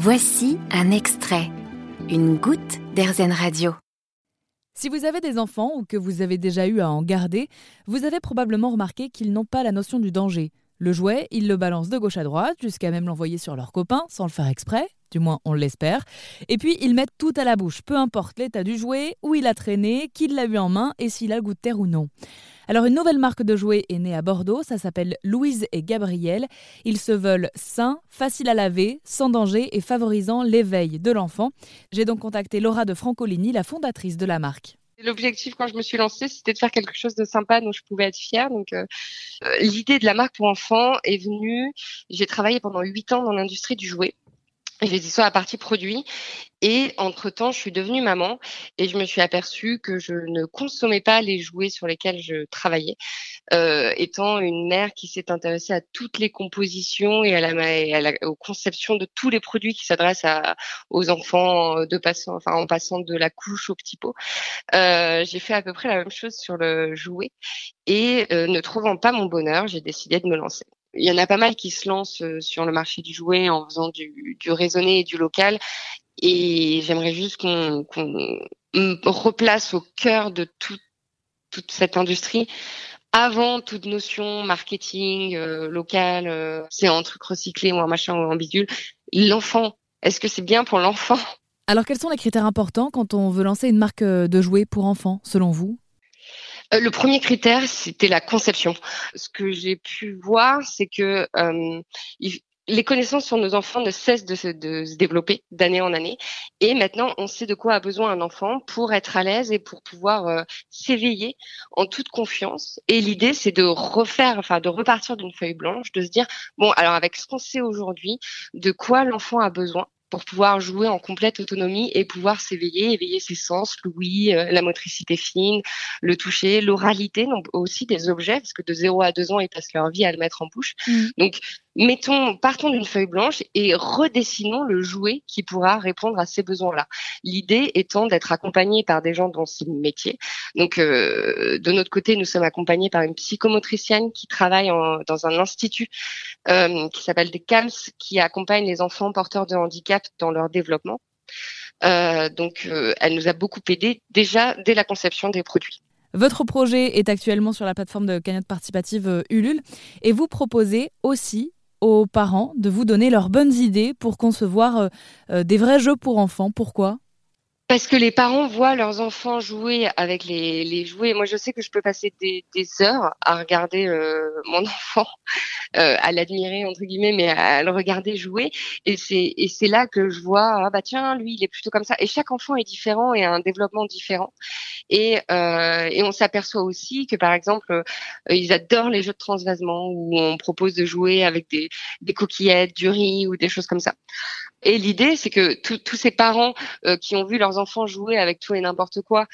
Voici un extrait, une goutte d'Airzen Radio. Si vous avez des enfants ou que vous avez déjà eu à en garder, vous avez probablement remarqué qu'ils n'ont pas la notion du danger. Le jouet, ils le balancent de gauche à droite, jusqu'à même l'envoyer sur leurs copains, sans le faire exprès, du moins on l'espère. Et puis ils mettent tout à la bouche, peu importe l'état du jouet, où il a traîné, qui l'a eu en main et s'il a goût de terre ou non. Alors une nouvelle marque de jouets est née à Bordeaux, ça s'appelle Louise et Gabriel. Ils se veulent sains, faciles à laver, sans danger et favorisant l'éveil de l'enfant. J'ai donc contacté Laura de Francolini, la fondatrice de la marque. L'objectif quand je me suis lancée, c'était de faire quelque chose de sympa dont je pouvais être fière. Donc, euh, euh, l'idée de la marque pour enfants est venue. J'ai travaillé pendant huit ans dans l'industrie du jouet. J'ai dit sur la partie produit. Et entre-temps, je suis devenue maman et je me suis aperçue que je ne consommais pas les jouets sur lesquels je travaillais, euh, étant une mère qui s'est intéressée à toutes les compositions et à la, aux conceptions de tous les produits qui s'adressent aux enfants de passant, enfin en passant de la couche au petit pot. Euh, j'ai fait à peu près la même chose sur le jouet. Et euh, ne trouvant pas mon bonheur, j'ai décidé de me lancer il y en a pas mal qui se lancent euh, sur le marché du jouet en faisant du, raisonné et du local. Et j'aimerais juste qu'on replace au cœur de toute cette industrie avant toute notion marketing euh, local, euh, c'est un truc recyclé ou un machin ou un bidule. L'enfant, est-ce que c'est bien pour l'enfant? Alors quels sont les critères importants quand on veut lancer une marque de jouets pour enfants, selon vous? Euh, le premier critère, c'était la conception. Ce que j'ai pu voir, c'est que euh, les connaissances sur nos enfants ne cessent de se, développer d'année en année. Et maintenant, on sait de quoi a besoin un enfant pour être à l'aise et pour pouvoir euh, s'éveiller en toute confiance. Et l'idée, c'est de refaire, enfin, de repartir d'une feuille blanche, de se dire, bon, alors avec ce qu'on sait aujourd'hui, de quoi l'enfant a besoin pour pouvoir jouer en complète autonomie et pouvoir s'éveiller, éveiller ses sens, l'ouïe, euh, la motricité fine, le toucher, l'oralité, donc aussi des objets, parce que de 0 à 2 ans, ils passent leur vie à le mettre en bouche. Mmh. Donc, partons d'une feuille blanche et redessinons le jouet qui pourra répondre à ces besoins-là. L'idée étant d'être accompagné par des gens dont c'est le métier. Donc, euh, de notre côté, nous sommes accompagnés par une psychomotricienne qui travaille dans un institut euh, qui s'appelle des CAMS, qui accompagne les enfants porteurs de handicap dans leur développement. Euh, donc, elle nous a beaucoup aidé déjà dès la conception des produits. Votre projet est actuellement sur la plateforme de cagnotte participative Ulule et vous proposez aussi aux parents de vous donner leurs bonnes idées pour concevoir euh, euh, des vrais jeux pour enfants. Pourquoi? Parce que les parents voient leurs enfants jouer avec les, jouets. Moi, je sais que je peux passer des, heures à regarder euh, mon enfant, à l'admirer entre guillemets, mais à le regarder jouer. Et c'est et c'est là que je vois ah bah tiens lui il est plutôt comme ça. Et chaque enfant est différent et a un développement différent. Et euh, et on s'aperçoit aussi que par exemple euh, ils adorent les jeux de transvasement où on propose de jouer avec des des coquillettes, du riz ou des choses comme ça. Et l'idée, c'est que tous ces parents euh, qui ont vu leurs enfants jouer avec tout et n'importe quoi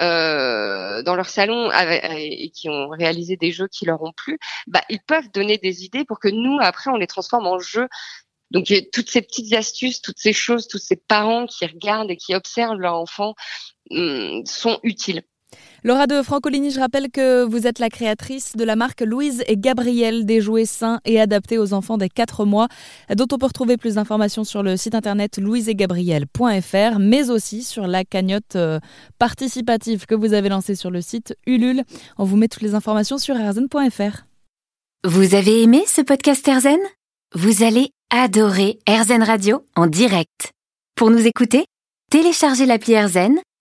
euh, dans leur salon et qui ont réalisé des jeux qui leur ont plu, bah, ils peuvent donner des idées pour que nous, après, on les transforme en jeux. Donc, toutes ces petites astuces, toutes ces choses, tous ces parents qui regardent et qui observent leur enfant sont utiles. Laura de Francolini, je rappelle que vous êtes la créatrice de la marque Louise et Gabriel, des jouets sains et adaptés aux enfants des 4 mois, dont on peut retrouver plus d'informations sur le site internet louiseetgabriel.fr, mais aussi sur la cagnotte euh, participative que vous avez lancée sur le site Ulule. On vous met toutes les informations sur erzen.fr. Vous avez aimé ce podcast Erzen? Vous allez adorer Erzen Radio en direct. Pour nous écouter, téléchargez l'appli Erzen